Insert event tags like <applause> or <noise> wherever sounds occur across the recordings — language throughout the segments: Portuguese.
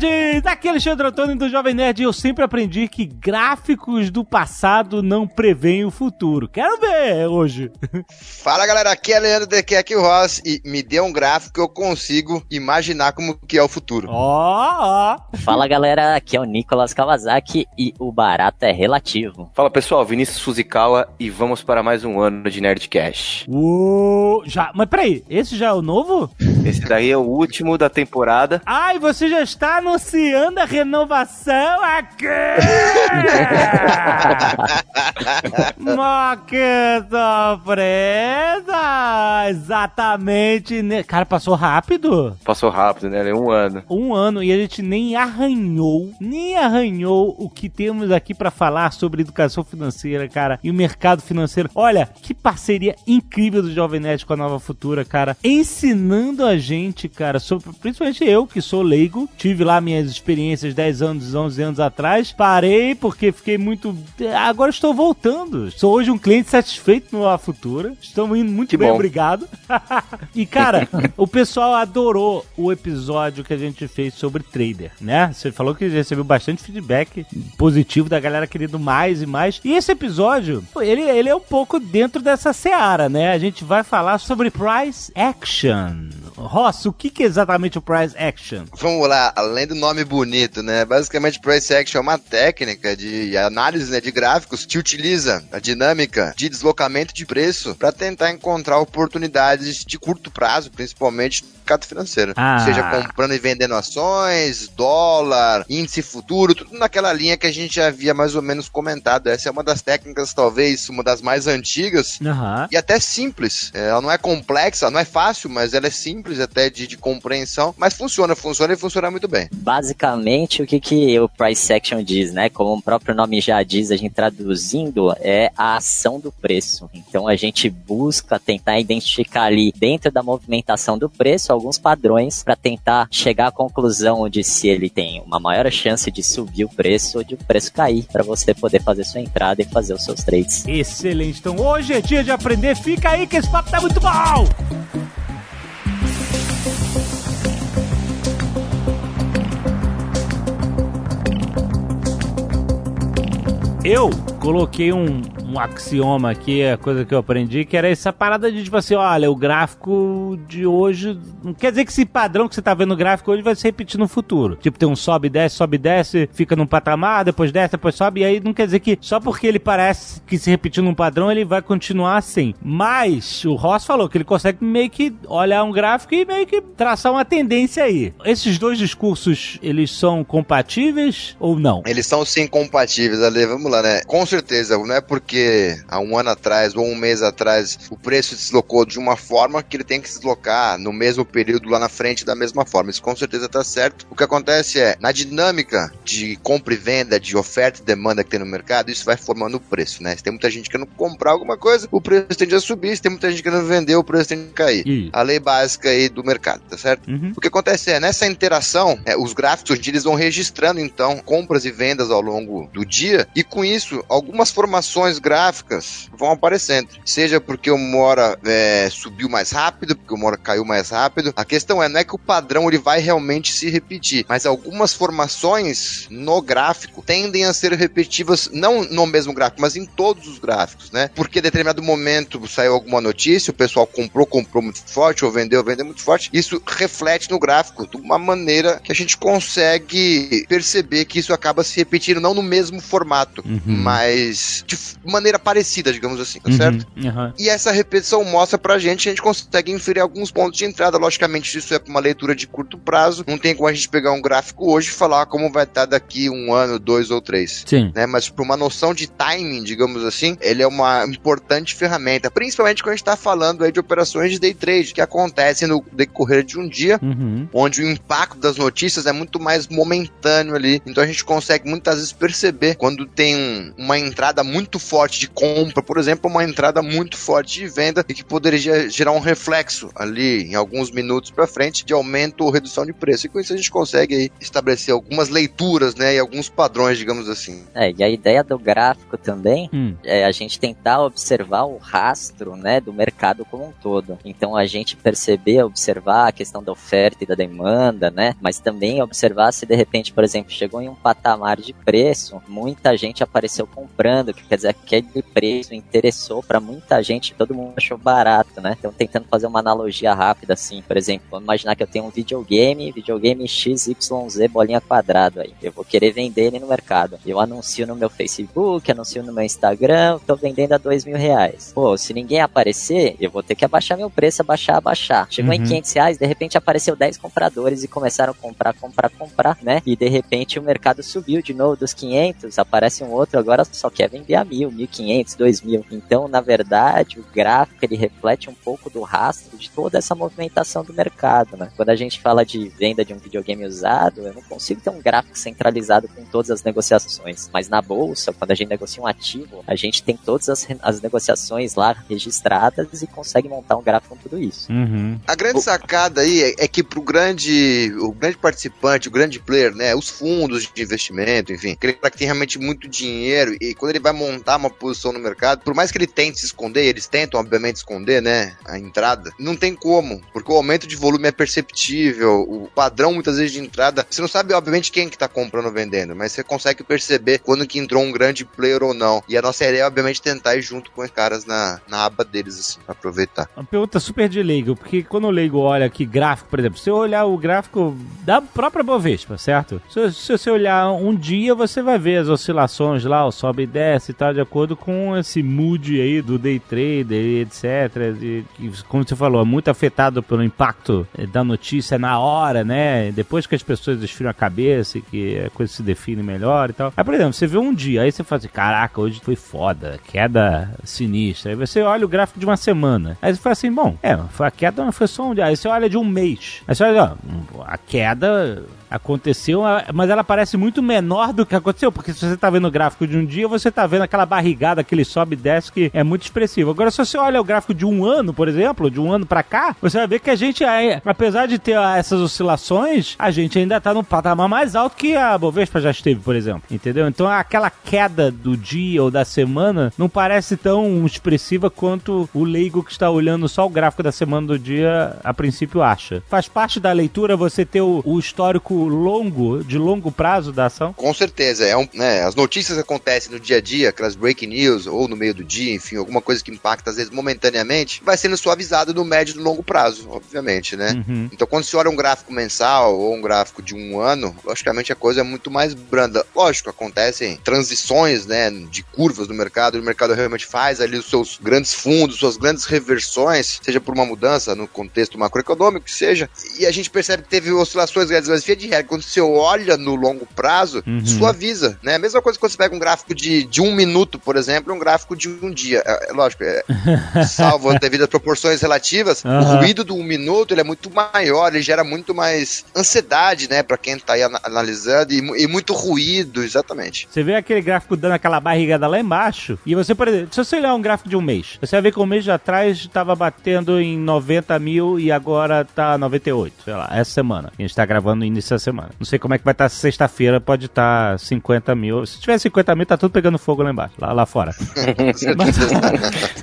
Nerds! Aqui é Alexandre Antônio do Jovem Nerd e eu sempre aprendi que gráficos do passado não preveem o futuro. Quero ver hoje. <laughs> Fala galera, aqui é Leandro DQ, aqui é o Ross e me dê um gráfico que eu consigo imaginar como que é o futuro. Ó, ó. Fala galera, aqui é o Nicolas Kawasaki e o barato é relativo. Fala pessoal, Vinícius Fuzikawa e vamos para mais um ano de Nerdcast. Uou, já, mas peraí, esse já é o novo? <laughs> Esse daí é o último da temporada. Ai, você já está anunciando a renovação aqui! <laughs> Que surpresa! Exatamente. né? Cara, passou rápido? Passou rápido, né? É um ano. Um ano e a gente nem arranhou, nem arranhou o que temos aqui pra falar sobre educação financeira, cara, e o mercado financeiro. Olha, que parceria incrível do Jovem Nerd com a Nova Futura, cara, ensinando a gente, cara, sobre, principalmente eu que sou leigo, tive lá minhas experiências 10 anos, 11 anos atrás, parei porque fiquei muito. Agora estou voltando. Sou hoje um cliente satisfeito no Nova Futura. Estamos indo muito Que bem, bom. obrigado. <laughs> e cara, o pessoal adorou o episódio que a gente fez sobre trader, né? Você falou que recebeu bastante feedback positivo da galera querendo mais e mais. E esse episódio, ele, ele é um pouco dentro dessa seara, né? A gente vai falar sobre price action. Ross, o que, que é exatamente o price action? Vamos lá, além do nome bonito, né? Basicamente, Price Action é uma técnica de análise né, de gráficos que utiliza a dinâmica de deslocamento de preço para tentar encontrar oportunidades de curto prazo, principalmente no mercado financeiro. Ah. Seja comprando e vendendo ações, dólar, índice futuro, tudo naquela linha que a gente já havia mais ou menos comentado. Essa é uma das técnicas, talvez, uma das mais antigas Aham. e até simples. É, Ela não é complexa, não é fácil, mas ela é simples até de, de compreensão. Mas funciona, funciona e funciona muito bem. Basicamente, o que, que o price action diz, né? Como o próprio nome já diz, a gente traduzindo, é a ação do preço. Então a gente busca tentar identificar ali dentro da movimentação do preço alguns padrões para tentar chegar à conclusão de se ele tem uma maior chance de subir o preço ou de o preço cair, para você poder fazer sua entrada e fazer os seus trades. Excelente. Então hoje é dia de aprender. Fica aí que esse papo tá muito bom! Eu coloquei um, um axioma aqui, a coisa que eu aprendi, que era essa parada de tipo assim, olha, o gráfico de hoje. Não quer dizer que esse padrão que você tá vendo no gráfico hoje vai se repetir no futuro. Tipo, tem um sobe, desce, sobe, desce, fica num patamar, depois desce, depois sobe, e aí não quer dizer que só porque ele parece que se repetiu num padrão, ele vai continuar assim. Mas o Ross falou que ele consegue meio que olhar um gráfico e meio que traçar uma tendência aí. Esses dois discursos, eles são compatíveis ou não? Eles são sim compatíveis, Ale. Vamos lá, né? Com certeza, não é porque há um ano atrás ou um mês atrás o preço se deslocou de uma forma que ele tem que se deslocar no mesmo período lá na frente da mesma forma. Isso com certeza tá certo. O que acontece é, na dinâmica de compra e venda, de oferta e demanda que tem no mercado, isso vai formando o preço, né? Se tem muita gente querendo comprar alguma coisa, o preço tende a subir. Se tem muita gente querendo vender, o preço tende a cair. Ih. A lei básica aí do mercado, tá certo? Uhum. O que acontece é, nessa interação, é, os gráficos dia, eles vão registrando, então, compras e vendas ao longo do dia, e com isso, algumas formações gráficas vão aparecendo. Seja porque uma hora é, subiu mais rápido, porque uma hora caiu mais rápido. A questão é, não é que o padrão ele vai realmente se repetir, mas algumas formações no gráfico tendem a ser repetitivas, não no mesmo gráfico, mas em todos os gráficos, né? Porque em determinado momento saiu alguma notícia, o pessoal comprou, comprou muito forte, ou vendeu, vendeu muito forte. Isso reflete no gráfico de uma maneira que a gente consegue perceber que isso acaba se repetindo, não no mesmo formato, Uhum. mas de f- maneira parecida, digamos assim, tá certo? Uhum. E essa repetição mostra pra gente a gente consegue inferir alguns pontos de entrada. Logicamente, isso é pra uma leitura de curto prazo. Não tem como a gente pegar um gráfico hoje e falar como vai estar daqui um ano, dois ou três. Sim. Né? Mas para uma noção de timing, digamos assim, ele é uma importante ferramenta, principalmente quando a gente está falando aí de operações de day trade, que acontecem no decorrer de um dia, Uhum. onde o impacto das notícias é muito mais momentâneo ali. Então a gente consegue muitas vezes perceber quando tem um- uma entrada muito forte de compra, por exemplo, uma entrada muito forte de venda e que poderia gerar um reflexo ali em alguns minutos para frente de aumento ou redução de preço. E com isso a gente consegue aí estabelecer algumas leituras, né, e alguns padrões, digamos assim. É, e a ideia do gráfico também hum. é a gente tentar observar o rastro, né, do mercado como um todo. Então a gente perceber, observar a questão da oferta e da demanda, né, mas também observar se de repente, por exemplo, chegou em um patamar de preço, muita gente apareceu comprando, que quer dizer que aquele preço interessou para muita gente, todo mundo achou barato, né? Então tentando fazer uma analogia rápida assim, por exemplo, vamos imaginar que eu tenho um videogame, videogame XYZ bolinha quadrada aí. Eu vou querer vender ele no mercado. Eu anuncio no meu Facebook, anuncio no meu Instagram, tô vendendo a dois mil reais. Pô, se ninguém aparecer, eu vou ter que abaixar meu preço, abaixar, abaixar. Chegou uhum. em 500 reais, de repente apareceu 10 compradores e começaram a comprar, comprar, comprar, né? E de repente o mercado subiu de novo dos 500, aparece um outro agora só quer vender a mil, 1.500, 2.000. Então, na verdade, o gráfico ele reflete um pouco do rastro de toda essa movimentação do mercado, né? Quando a gente fala de venda de um videogame usado, eu não consigo ter um gráfico centralizado com todas as negociações. Mas na bolsa, quando a gente negocia um ativo, a gente tem todas as, as negociações lá registradas e consegue montar um gráfico com tudo isso. Uhum. A grande sacada aí é, é que pro grande, o grande participante, o grande player, né, os fundos de investimento, enfim, aquele cara que tem realmente muito dinheiro e quando ele vai montar uma posição no mercado, por mais que ele tente se esconder, eles tentam, obviamente, esconder, né, a entrada, não tem como, porque o aumento de volume é perceptível, o padrão muitas vezes de entrada, você não sabe, obviamente, quem que tá comprando ou vendendo, mas você consegue perceber quando que entrou um grande player ou não. E a nossa ideia é, obviamente, tentar ir junto com os caras na, na aba deles, assim, pra aproveitar. Uma pergunta super de leigo, porque quando o leigo olha aqui gráfico, por exemplo, se eu olhar o gráfico da própria Bovespa, certo? Se, se você olhar um dia, você vai ver as oscilações lá, o sobe e desce e tal, de acordo com esse mood aí do day trader, etc. E, como você falou, é muito afetado pelo impacto eh, da notícia na hora, né? Depois que as pessoas esfriam a cabeça e que a coisa se define melhor e tal. Aí, por exemplo, você vê um dia, aí você fala assim, caraca, hoje foi foda, queda sinistra. Aí você olha o gráfico de uma semana. Aí você fala assim, bom, é, a queda foi só um dia. Aí você olha de um mês. Aí você olha, ó, a queda aconteceu, mas ela parece muito menor do que aconteceu, porque se você tá vendo o gráfico de um dia, você tá vendo aquela barrigada, aquele sobe e desce que é muito expressivo. Agora, se você olha o gráfico de um ano, por exemplo, de um ano para cá, você vai ver que a gente, apesar de ter essas oscilações, a gente ainda tá num patamar mais alto que a Bovespa já esteve, por exemplo. Entendeu? Então, aquela queda do dia ou da semana não parece tão expressiva quanto o leigo que está olhando só o gráfico da semana do dia, a princípio acha. Faz parte da leitura você ter o, o histórico longo, de longo prazo da ação? Com certeza. É um, né, as notícias acontecem no dia a dia, aquelas breaking news, ou no meio do dia, enfim, alguma coisa que impacta, às vezes, momentaneamente, vai sendo suavizado no médio e no longo prazo, obviamente, né? Uhum. Então, quando se olha um gráfico mensal ou um gráfico de um ano, logicamente a coisa é muito mais branda. Lógico, acontecem transições, né, de curvas no mercado, o mercado realmente faz ali os seus grandes fundos, suas grandes reversões, seja por uma mudança no contexto macroeconômico, que seja, e a gente percebe que teve oscilações grandes, mas via de regra, quando você olha no longo prazo, uhum. suaviza, né? A mesma coisa quando você pega um gráfico de, de um minuto, por exemplo, um gráfico de um dia. É, é lógico, é, <laughs> salvo devido às proporções relativas, uhum. o ruído do um minuto ele é muito maior, ele gera muito mais ansiedade, né, para quem tá aí analisando, e, e, muito ruído, exatamente. Você vê aquele gráfico dando aquela barrigada lá embaixo, e você, por exemplo, se você olhar um gráfico de um mês, você vai ver que um mês atrás estava batendo em 90 mil e agora tá 98, sei lá, essa semana. A gente tá gravando no início semana. Não sei como é que vai estar sexta-feira, pode estar 50 mil. Se tiver 50 mil, tá tudo pegando fogo lá embaixo, lá, lá fora. <laughs> mas,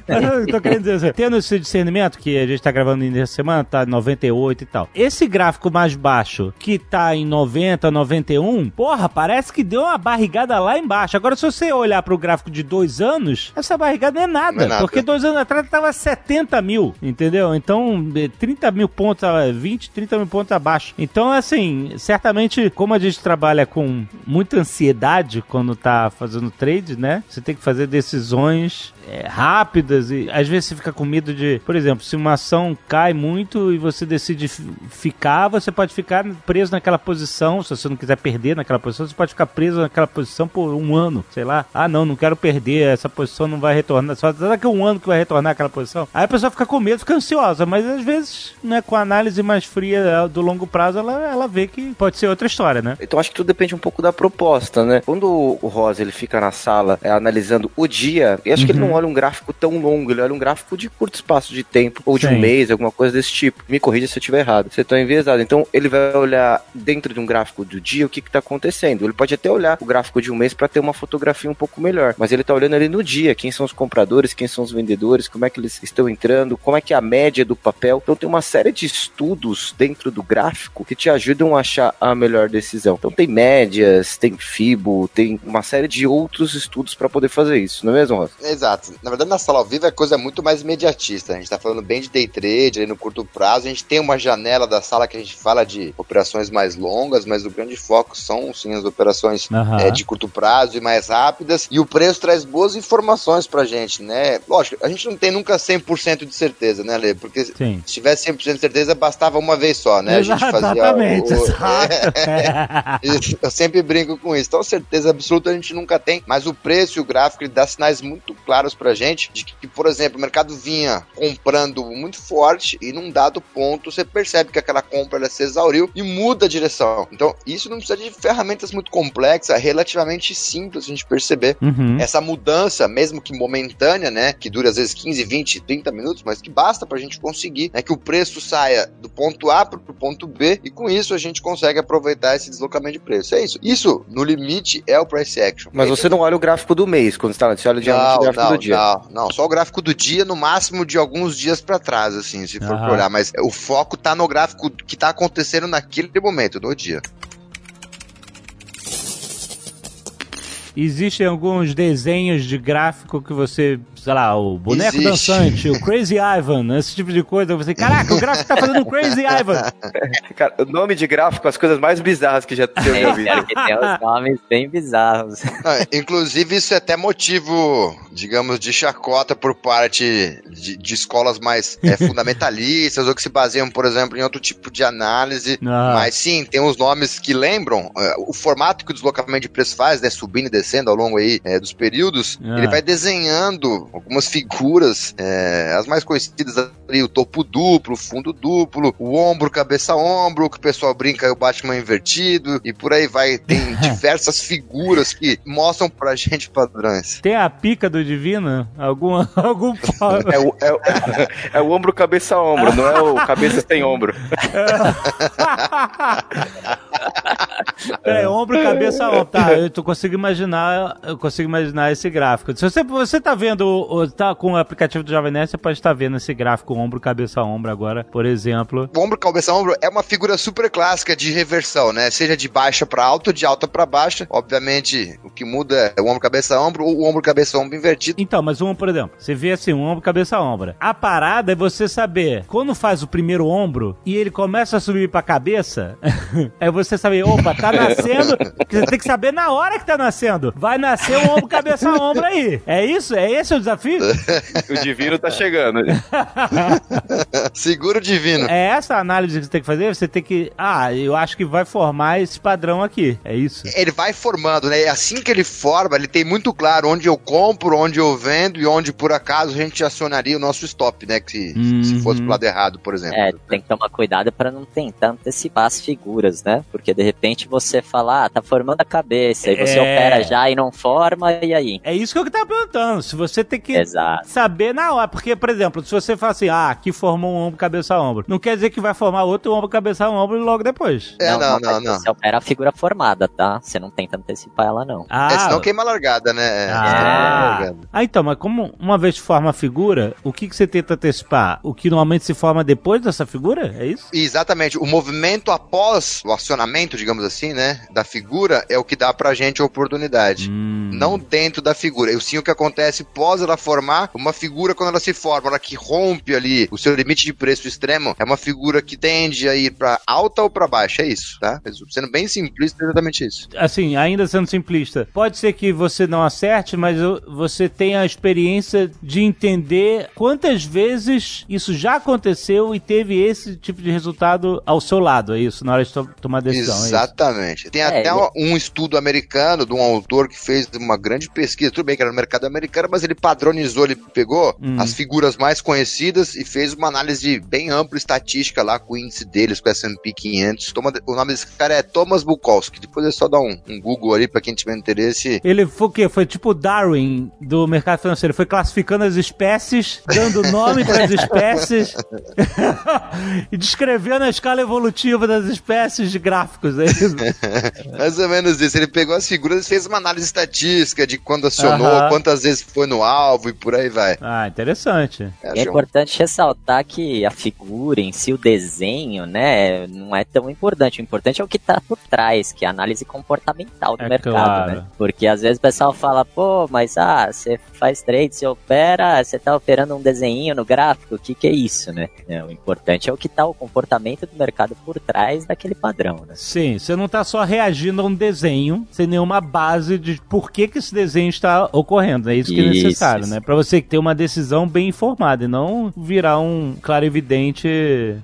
mas eu tô querendo dizer assim, tendo esse discernimento que a gente tá gravando nessa semana, tá 98 e tal. Esse gráfico mais baixo, que tá em 90, 91, porra, parece que deu uma barrigada lá embaixo. Agora, se você olhar pro gráfico de dois anos, essa barrigada não é nada. Não é nada. Porque dois anos atrás tava 70 mil, entendeu? Então, 30 mil pontos, 20, 30 mil pontos abaixo. Então, assim, certamente, como a gente trabalha com muita ansiedade quando tá fazendo trade, né? Você tem que fazer decisões é, rápidas e às vezes você fica com medo de, por exemplo, se uma ação cai muito e você decide ficar, você pode ficar preso naquela posição, se você não quiser perder naquela posição, você pode ficar preso naquela posição por um ano, sei lá. Ah, não, não quero perder, essa posição não vai retornar. Só daqui a um ano que vai retornar aquela posição. Aí a pessoa fica com medo, fica ansiosa, mas às vezes, né, com a análise mais fria do longo prazo, ela, ela vê que pode ser outra história, né? Então acho que tudo depende um pouco da proposta, né? Quando o Rosa ele fica na sala é, analisando o dia, eu acho uhum. que ele não uhum. olha um gráfico tão longo, ele olha um gráfico de curto espaço de tempo, ou de Sim. um mês, alguma coisa desse tipo. Me corrija se eu estiver errado. Você está enviesado. Então ele vai olhar dentro de um gráfico do dia o que está acontecendo. Ele pode até olhar o gráfico de um mês para ter uma fotografia um pouco melhor, mas ele está olhando ali no dia, quem são os compradores, quem são os vendedores, como é que eles estão entrando, como é que é a média do papel. Então tem uma série de estudos dentro do gráfico que te ajudam a achar a melhor decisão. Então tem médias, tem FIBO, tem uma série de outros estudos para poder fazer isso, não é mesmo, Rosa? Exato. Na verdade, na sala ao vivo é coisa muito mais imediatista. A gente está falando bem de day trade, ali no curto prazo. A gente tem uma janela da sala que a gente fala de operações mais longas, mas o grande foco são sim as operações uhum. é, de curto prazo e mais rápidas. E o preço traz boas informações pra gente, né? Lógico, a gente não tem nunca 100% de certeza, né, Lê? Porque sim. se tivesse 100% de certeza, bastava uma vez só, né? Exato, a gente fazia exatamente, o, é, <laughs> Eu sempre brinco com isso. Então, certeza absoluta a gente nunca tem, mas o preço e o gráfico ele dá sinais muito claros pra gente de que, por exemplo, o mercado vinha comprando muito forte e num dado ponto você percebe que aquela compra ela se exauriu e muda a direção. Então, isso não precisa de ferramentas muito complexas, é relativamente simples a gente perceber uhum. essa mudança, mesmo que momentânea, né, que dura às vezes 15, 20, 30 minutos, mas que basta pra gente conseguir, né, que o preço saia do ponto A pro ponto B e com isso a gente consegue aproveitar esse deslocamento de preço. É isso. Isso, no limite, é o price action. Mas você não olha o gráfico do mês quando está você olha não, o gráfico não, do dia. Não, não, só o gráfico do dia, no máximo de alguns dias para trás, assim, se for uhum. olhar. Mas o foco tá no gráfico que tá acontecendo naquele momento, no dia. Existem alguns desenhos de gráfico que você sei lá, o boneco Existe. dançante, o Crazy Ivan, esse tipo de coisa. Você, caraca, o gráfico tá fazendo Crazy Ivan. <laughs> Cara, o nome de gráfico, as coisas mais bizarras que já <laughs> tem ouvido. É, tem uns nomes bem bizarros. Ah, inclusive, isso é até motivo, digamos, de chacota por parte de, de escolas mais é, <laughs> fundamentalistas ou que se baseiam, por exemplo, em outro tipo de análise. Ah. Mas sim, tem uns nomes que lembram uh, o formato que o deslocamento de preço faz, né, subindo e descendo ao longo aí é, dos períodos. Ah. Ele vai desenhando algumas figuras, é, as mais conhecidas ali, o topo duplo, o fundo duplo, o ombro, cabeça ombro, que o pessoal brinca é o Batman invertido, e por aí vai. Tem <laughs> diversas figuras que mostram pra gente padrões. Tem a pica do Divino? Algum, <laughs> algum é, o, é, o, é o ombro, cabeça, ombro, não é o cabeça sem ombro. <laughs> Ombro. <laughs> Tá, eu tô, consigo imaginar, eu consigo imaginar esse gráfico. Se você, você tá vendo tá com o aplicativo do Jovem Nerd, você pode estar vendo esse gráfico ombro, cabeça, ombro agora, por exemplo. O ombro, cabeça, ombro é uma figura super clássica de reversão, né? Seja de baixa para alta, de alta para baixa. Obviamente, o que muda é o ombro, cabeça, ombro ou o ombro, cabeça, ombro invertido. Então, mas um, por exemplo, você vê assim, um ombro, cabeça, ombro. A parada é você saber, quando faz o primeiro ombro e ele começa a subir pra cabeça, <laughs> é você saber, opa, tá nascendo, <laughs> você tem que saber na hora que tá nascendo. Vai nascer um ombro, cabeça, ombro aí. É isso? É esse o desafio? o divino tá chegando. <laughs> Seguro divino. É essa a análise que você tem que fazer? Você tem que. Ah, eu acho que vai formar esse padrão aqui. É isso? Ele vai formando, né? Assim que ele forma, ele tem muito claro onde eu compro, onde eu vendo e onde por acaso a gente acionaria o nosso stop, né? Que uhum. se fosse pro lado errado, por exemplo. É, tem que tomar cuidado para não tentar antecipar as figuras, né? Porque de repente você fala, ah, tá formando a cabeça, e você é... opera já e não forma, e aí? É isso que eu tava perguntando. Se você tem que Exato. saber na hora. Porque, por exemplo, se você fala assim, ah, aqui formou um ombro, cabeça, ombro, não quer dizer que vai formar outro ombro, cabeça, ombro logo depois. É, não, não, não. não, Você opera a figura formada, tá? Você não tenta antecipar ela, não. Ah, é, senão queima a largada, né? É, ah. É ah, então, mas como uma vez forma a figura, o que, que você tenta antecipar? O que normalmente se forma depois dessa figura? É isso? Exatamente. O movimento após o acionamento, digamos assim, né, da figura é o que dá pra gente a oportunidade. Hum. Não dentro da figura. E sim o que acontece pós ela formar uma figura quando ela se forma, ela que rompe ali o seu limite de preço extremo, é uma figura que tende a ir pra alta ou pra baixa, é isso, tá? Sendo bem simplista, é exatamente isso. Assim, ainda sendo simplista, pode ser que você não acerte, mas você tenha a experiência de entender quantas vezes isso já aconteceu e teve esse tipo de resultado ao seu lado, é isso, na hora de to tomar decisão. É Exatamente. É Tem até um estudo americano de um autor que fez uma grande pesquisa, tudo bem que era no mercado americano, mas ele padronizou, ele pegou hum. as figuras mais conhecidas e fez uma análise bem ampla estatística lá com o índice deles, com o S&P 500. Toma, o nome desse cara é Thomas Bukowski. Depois é só dar um, um Google ali para quem tiver interesse. Ele foi o quê? Foi tipo Darwin do mercado financeiro. Foi classificando as espécies, dando nome para as <laughs> espécies <laughs> e descrevendo a escala evolutiva das espécies de gráficos. É isso? <laughs> Mais ou menos isso. Ele pegou as figuras e fez uma análise estatística de quando acionou, uh -huh. quantas vezes foi no alvo e por aí vai. Ah, interessante. É, é importante ressaltar que a figura em si, o desenho, né, não é tão importante. O importante é o que está por trás, que é a análise comportamental do é mercado, claro. né? Porque às vezes o pessoal fala, pô, mas ah, você faz trade, você opera, você tá operando um desenho no gráfico, o que que é isso, né? É, o importante é o que tá o comportamento do mercado por trás daquele padrão, né? Sim, você não tá só reagindo a um desenho sem nenhuma base de por que que esse desenho está ocorrendo, é isso que é isso, é necessário, isso. né? Para você ter uma decisão bem informada e não virar um claro evidente,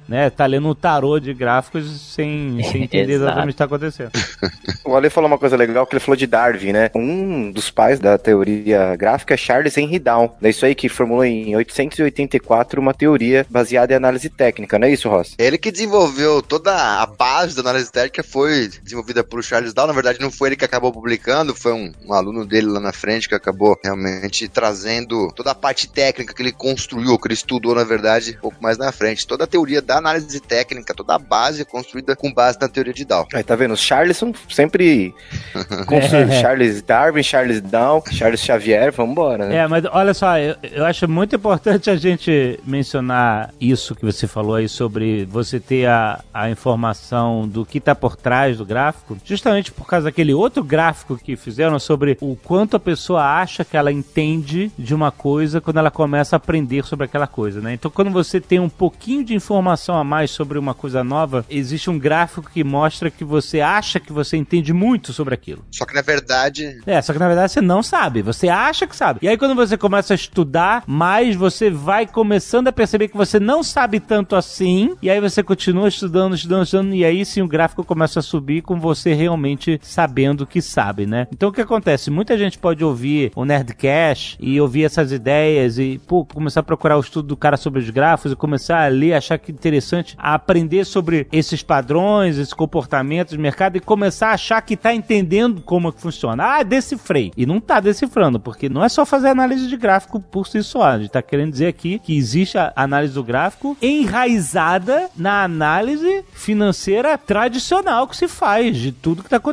né, tá lendo um tarô de gráficos sem, sem <laughs> entender exatamente o que está acontecendo. <laughs> o Ale falou uma coisa legal que ele falou de Darwin, né? Um dos pais da teoria gráfica é Charles Henry Down. É isso aí que formulou em 884 uma teoria baseada em análise técnica, não é isso, Ross? Ele que desenvolveu toda a base da análise técnica foi desenvolvida por Charles Down. Na verdade, não foi ele que acabou publicando, foi um, um aluno dele lá na frente que acabou realmente trazendo toda a parte técnica que ele construiu, que ele estudou, na verdade, um pouco mais na frente. Toda a teoria da análise técnica, toda a base é construída com base na teoria de Down. Aí tá vendo? Os Charles são sempre <laughs> construídos. <laughs> Charles Darwin, Charles Down, Charles Xavier, vambora, né? É, mas olha só, eu, eu acho muito importante a gente mencionar isso que você falou aí sobre você ter a, a informação do que tá por trás do gráfico, justamente por causa daquele outro gráfico que fizeram sobre o quanto a pessoa acha que ela entende de uma coisa quando ela começa a aprender sobre aquela coisa, né? Então, quando você tem um pouquinho de informação a mais sobre uma coisa nova, existe um gráfico que mostra que você acha que você entende muito sobre aquilo. Só que na verdade. É, só que na verdade você não sabe. Você acha que sabe. E aí, quando você começa a estudar mais, você vai começando a perceber que você não sabe tanto assim. E aí você continua estudando, estudando, estudando. E aí sim o gráfico começa a subir com você realmente sabendo que sabe, né? Então o que acontece? Muita gente pode ouvir o Nerdcast e ouvir essas ideias e, pô, começar a procurar o estudo do cara sobre os gráficos e começar a ler, achar que interessante aprender sobre esses padrões, esses comportamentos de mercado e começar a achar que tá entendendo como é que funciona. Ah, decifrei. E não tá decifrando, porque não é só fazer análise de gráfico por si só. A gente tá querendo dizer aqui que existe a análise do gráfico enraizada na análise financeira tradicional que se faz de tudo que tá acontecendo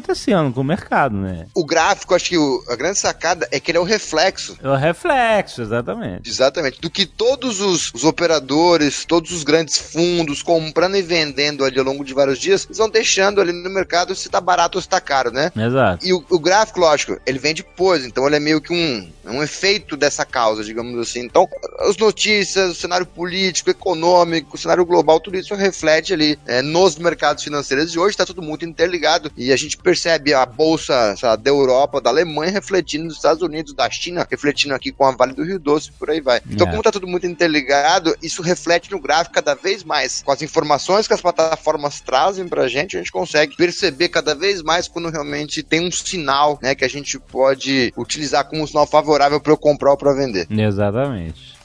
com o mercado, né? O gráfico, acho que o, a grande sacada é que ele é o reflexo. É o reflexo, exatamente. Exatamente. Do que todos os, os operadores, todos os grandes fundos comprando e vendendo ali ao longo de vários dias, eles vão deixando ali no mercado se tá barato ou se tá caro, né? Exato. E o, o gráfico, lógico, ele vem depois, então ele é meio que um, um efeito dessa causa, digamos assim. Então, as notícias, o cenário político, econômico, o cenário global, tudo isso reflete ali é, nos mercados financeiros de hoje, tá tudo muito interligado e a gente percebe a bolsa sabe, da Europa, da Alemanha refletindo nos Estados Unidos, da China, refletindo aqui com a Vale do Rio Doce, por aí vai. Então, é. como tá tudo muito interligado, isso reflete no gráfico cada vez mais. Com as informações que as plataformas trazem pra gente, a gente consegue perceber cada vez mais quando realmente tem um sinal, né, que a gente pode utilizar como um sinal favorável para eu comprar ou para vender. Exatamente.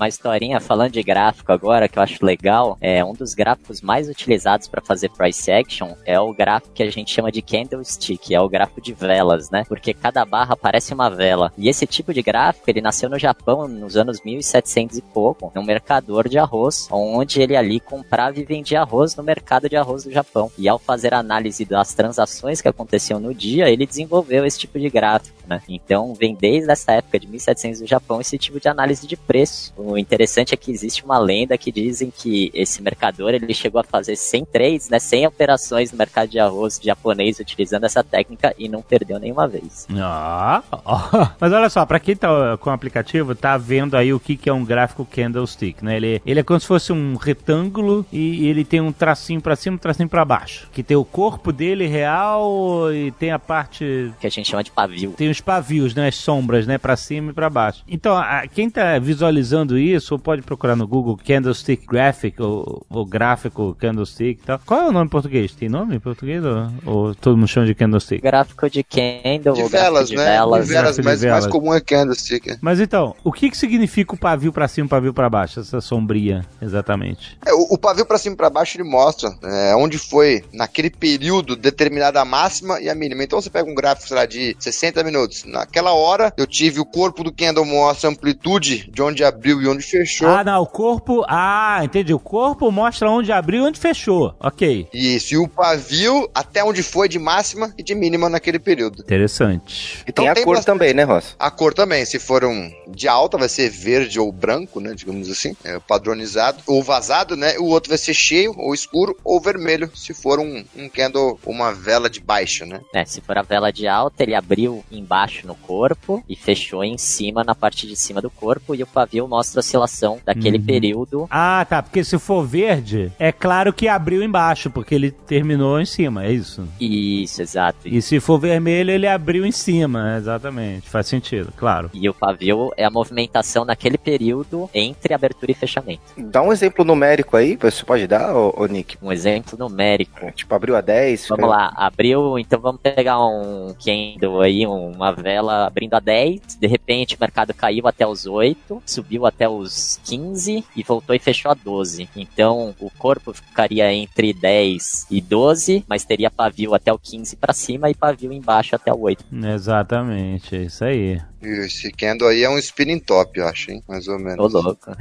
Uma historinha falando de gráfico agora que eu acho legal. É um dos gráficos mais utilizados para fazer price action é o gráfico que a gente chama de candlestick, é o gráfico de velas, né? Porque cada barra parece uma vela. E esse tipo de gráfico, ele nasceu no Japão nos anos 1700 e pouco, num mercador de arroz, onde ele ali comprava e vendia arroz no mercado de arroz do Japão. E ao fazer análise das transações que aconteciam no dia, ele desenvolveu esse tipo de gráfico né? Então vem desde essa época de 1700 do Japão esse tipo de análise de preço. O interessante é que existe uma lenda que dizem que esse mercador ele chegou a fazer 100 trades, né, 100 operações no mercado de arroz japonês utilizando essa técnica e não perdeu nenhuma vez. Ah, ó. <laughs> mas olha só, para quem tá com o aplicativo, tá vendo aí o que, que é um gráfico candlestick, né? Ele, ele é como se fosse um retângulo e, e ele tem um tracinho para cima, um tracinho para baixo, que tem o corpo dele real e tem a parte que a gente chama de pavio. Tem os pavios, né, as sombras, né, para cima e para baixo. Então, a, quem tá visualizando isso, ou pode procurar no Google Candlestick Graphic ou, ou gráfico Candlestick e tal. Qual é o nome em português? Tem nome em português ou, ou todo mundo chama de Candlestick? Gráfico de candle, De velas, de né? velas. de velas, de mas velas. mais comum é candlestick. Mas então, o que que significa o pavio para cima e o pavio para baixo? Essa sombria, exatamente. É, o, o pavio pra cima e pra baixo ele mostra é, onde foi naquele período determinada a máxima e a mínima. Então você pega um gráfico, sei lá, de 60 minutos. Naquela hora eu tive o corpo do candle mostra a amplitude de onde abriu e onde fechou. Ah, não, o corpo. Ah, entendi. O corpo mostra onde abriu e onde fechou. Ok. Isso, e o pavio até onde foi de máxima e de mínima naquele período. Interessante. E tem Então a tem cor bastante- também, né, Ross? A cor também, se for um de alta, vai ser verde ou branco, né? Digamos assim, é, padronizado, ou vazado, né? O outro vai ser cheio, ou escuro, ou vermelho, se for um, um candle, uma vela de baixo, né? É, se for a vela de alta, ele abriu embaixo no corpo e fechou em cima, na parte de cima do corpo, e o pavio mostra a oscilação daquele Uhum. período. Ah, tá. Porque se for verde, é claro que abriu embaixo, porque ele terminou em cima, é isso. Isso, exato. E se for vermelho, ele abriu em cima, exatamente. Faz sentido, claro. E o pavio é a movimentação naquele período entre abertura e fechamento. Dá um exemplo numérico aí, você pode dar, ô, ô Nick? Um exemplo numérico. Tipo, abriu a 10. Vamos lá, abriu, então vamos pegar um candle aí, uma vela abrindo a 10, de repente o mercado caiu até os 8, subiu até os 15 e voltou e fechou a 12. Então o corpo ficaria entre 10 e 12, mas teria pavio até o 15 para cima e pavio embaixo até o 8. Exatamente, é isso aí. E esse candle aí é um spinning top, eu acho, hein? Mais ou menos. Ô louco. <laughs>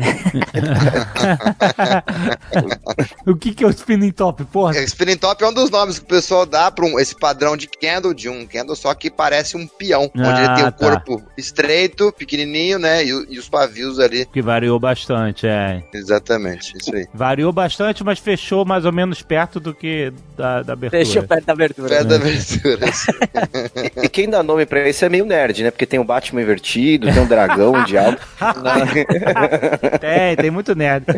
o que, que é o spinning top, porra? É, Spinning top é um dos nomes que o pessoal dá para um, esse padrão de candle, de um candle só que parece um peão, onde Ah, ele tem o tá. corpo estreito, pequenininho, né? E, e os pavios ali. Que variou bastante, é. Exatamente, isso aí. Variou bastante, mas fechou mais ou menos perto do que da, da abertura. Fechou perto da abertura. Pé da abertura. <laughs> E quem dá nome pra isso é meio nerd, né? Porque tem o Batman invertido, tem um dragão, um diabo. <laughs> Tem, tem muito nerd. <laughs>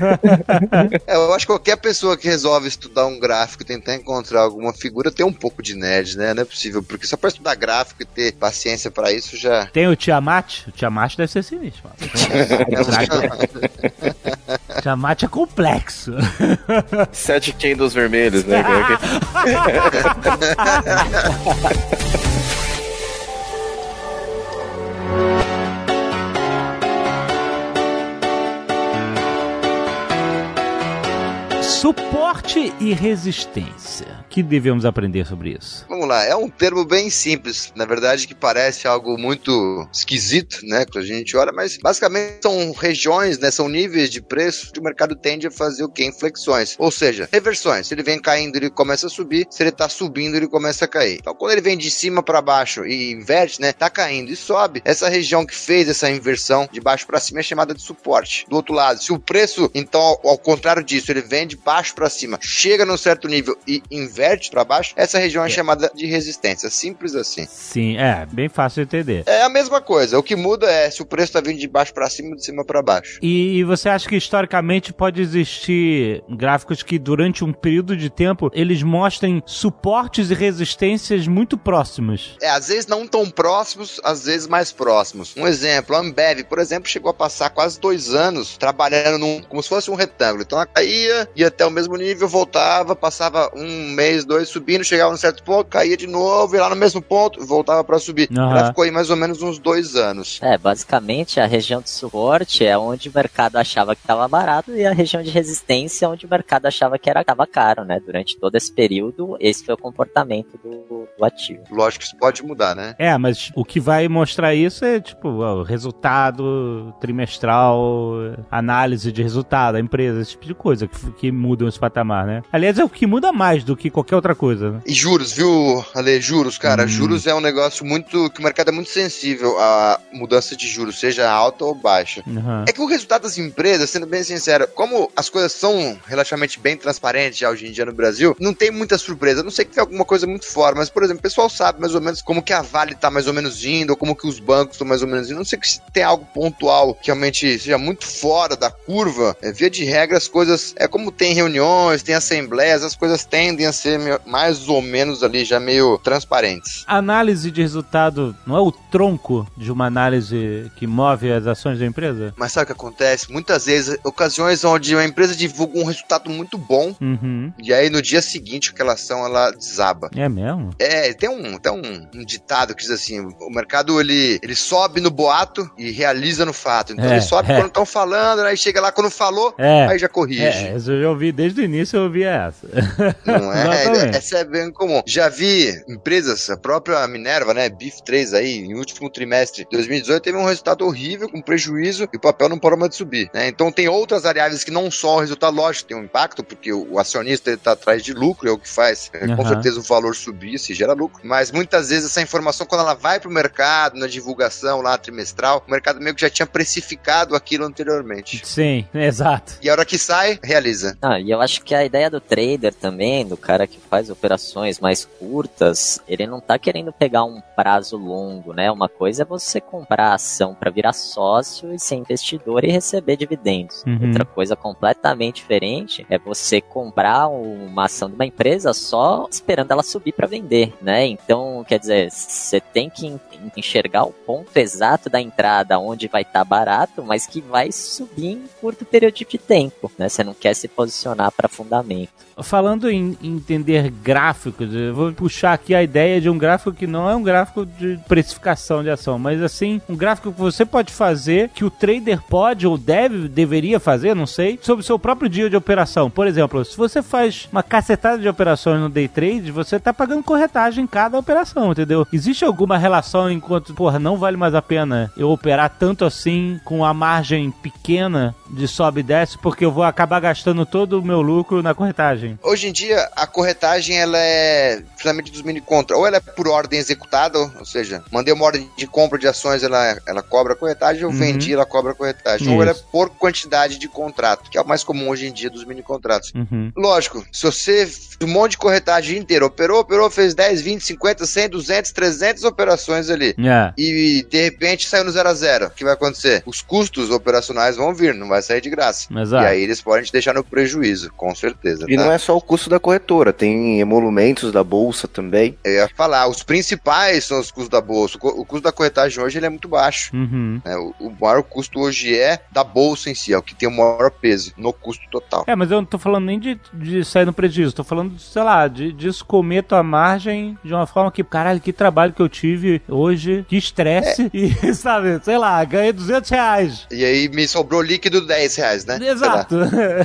É, eu acho que qualquer pessoa que resolve estudar um gráfico e tentar encontrar alguma figura tem um pouco de nerd, né? Não é possível, porque só pra estudar gráfico e ter paciência pra isso já. Tem o Tiamat? O Tiamat deve ser sinistro, mano. <laughs> Tiamat é complexo. Sete candles vermelhos, né? Bye. Suporte e resistência. O que devemos aprender sobre isso? Vamos lá, é um termo bem simples, na verdade, que parece algo muito esquisito, né? Quando a gente olha, mas basicamente são regiões, né? São níveis de preço que o mercado tende a fazer o quê? Inflexões. Ou seja, reversões. Se ele vem caindo, ele começa a subir. Se ele tá subindo, ele começa a cair. Então, quando ele vem de cima para baixo e inverte, né? Tá caindo e sobe. Essa região que fez essa inversão de baixo para cima é chamada de suporte. Do outro lado, se o preço, então, ao, ao contrário disso, ele vem de baixo para cima, chega num certo nível e inverte para baixo, essa região é, chamada de resistência. Simples assim. Sim, é, bem fácil de entender. É a mesma coisa. O que muda é se o preço tá vindo de baixo para cima ou de cima para baixo. E, e você acha que historicamente pode existir gráficos que durante um período de tempo eles mostrem suportes e resistências muito próximos? É, às vezes não tão próximos, às vezes mais próximos. Um exemplo, a Ambev, por exemplo, chegou a passar quase dois anos trabalhando num, como se fosse um retângulo. Então ela caía, ia até o mesmo nível, voltava, passava um mês, dois subindo, chegava num certo ponto, caía de novo, ia lá no mesmo ponto, voltava para subir. Aham. Ela ficou aí mais ou menos uns dois anos. É, basicamente a região de suporte é onde o mercado achava que estava barato e a região de resistência é onde o mercado achava que era tava caro, né? Durante todo esse período, esse foi o comportamento do, do ativo. Lógico que isso pode mudar, né? É, mas o que vai mostrar isso é tipo o resultado trimestral, análise de resultado da empresa, esse tipo de coisa que, que muda mudam esse patamar, né? Aliás, é o que muda mais do que qualquer outra coisa, né? E juros, viu, Ale? Juros, cara. Hum. Juros é um negócio muito. que o mercado é muito sensível à mudança de juros, seja alta ou baixa. Uhum. É que o resultado das empresas, sendo bem sincero, como as coisas são relativamente bem transparentes já hoje em dia no Brasil, não tem muita surpresa. Não sei que tem alguma coisa muito fora, mas, por exemplo, o pessoal sabe mais ou menos como que a Vale tá mais ou menos indo, ou como que os bancos estão mais ou menos indo. Não sei que se tem algo pontual que realmente seja muito fora da curva. É, via de regra, as coisas. É como tem reuniões, tem assembleias, as coisas tendem a ser mais ou menos ali já meio transparentes. análise de resultado não é o tronco de uma análise que move as ações da empresa? Mas sabe o que acontece? Muitas vezes, ocasiões onde uma empresa divulga um resultado muito bom uhum. e aí no dia seguinte aquela ação ela desaba. É mesmo? É, tem um, tem um, um ditado que diz assim: o mercado ele, ele sobe no boato e realiza no fato. Então é, ele sobe é. quando estão falando, aí chega lá quando falou, é, aí já corrige. É, eu já ouvi desde o início, eu ouvi essa. Não <laughs> é? essa é bem comum. Já vi empresas, a própria Minerva, né? BIF 3 aí, no último trimestre de 2018, teve um resultado horrível, com prejuízo, e o papel não parou mais de subir. Né? Então tem outras variáveis que não só o resultado, lógico, tem um impacto, porque o, acionista está atrás de lucro, é o que faz uhum. com certeza o valor subir se gera lucro. Mas muitas vezes essa informação, quando ela vai para o mercado, na divulgação lá trimestral, o mercado meio que já tinha precificado aquilo anteriormente. Sim, <laughs> exato. E a hora que sai, realiza. Ah, e eu acho que a ideia do trader também, do cara que faz operações mais curtas, ele não tá querendo pegar um prazo longo, né? Uma coisa é você comprar ação para virar sócio e ser investidor e receber dividendos. Uhum. Outra coisa completamente diferente é você comprar uma ação de uma empresa só esperando ela subir para vender, né? Então, quer dizer, você tem que enxergar o ponto exato da entrada onde vai estar tá barato, mas que vai subir em curto período de tempo, né? Você não quer se posicionar para fundamento. Falando em entender gráficos, eu vou puxar aqui a ideia de um gráfico que não é um gráfico de precificação de ação, mas assim, um gráfico que você pode fazer, que o trader pode ou deve, deveria fazer, não sei, sobre o seu próprio dia de operação. Por exemplo, se você faz uma cacetada de operações no day trade, você tá pagando corretagem em cada operação, entendeu? Existe alguma relação enquanto, porra, não vale mais a pena eu operar tanto assim com a margem pequena de sobe e desce, porque eu vou acabar gastando todo o meu lucro na corretagem? Hoje em dia, a corretagem ela é finalmente dos mini contra. Ou ela é por ordem executada, ou seja, mandei uma ordem de compra de ações, ela, ela cobra a corretagem, ou uhum. vendi, ela cobra a corretagem. Isso. Ou ela é por quantidade de contrato, que é o mais comum hoje em dia dos mini contratos. Uhum. Lógico, se você um monte de corretagem inteira, operou, operou, fez 10, 20, 50, 100, 200, 300 operações ali. Yeah. E de repente saiu no zero a zero. O que vai acontecer? Os custos operacionais vão vir, não vai sair de graça. Exato. E aí eles podem te deixar no prejuízo, com certeza. E tá? não é só o custo da corretora, tem emolumentos da bolsa também. Eu ia falar, os principais são os custos da bolsa. O custo da corretagem hoje ele é muito baixo. Uhum. É, o, o, maior custo hoje é da bolsa em si, é o que tem o maior peso no custo total. É, mas eu não tô falando nem de, de sair no prejuízo, tô falando, sei lá, de, de escomer tua margem de uma forma que, caralho, que trabalho que eu tive hoje, que estresse, é. <laughs> e, sabe, sei lá, ganhei 200 reais. E aí me sobrou líquido 10 reais, né? Exato.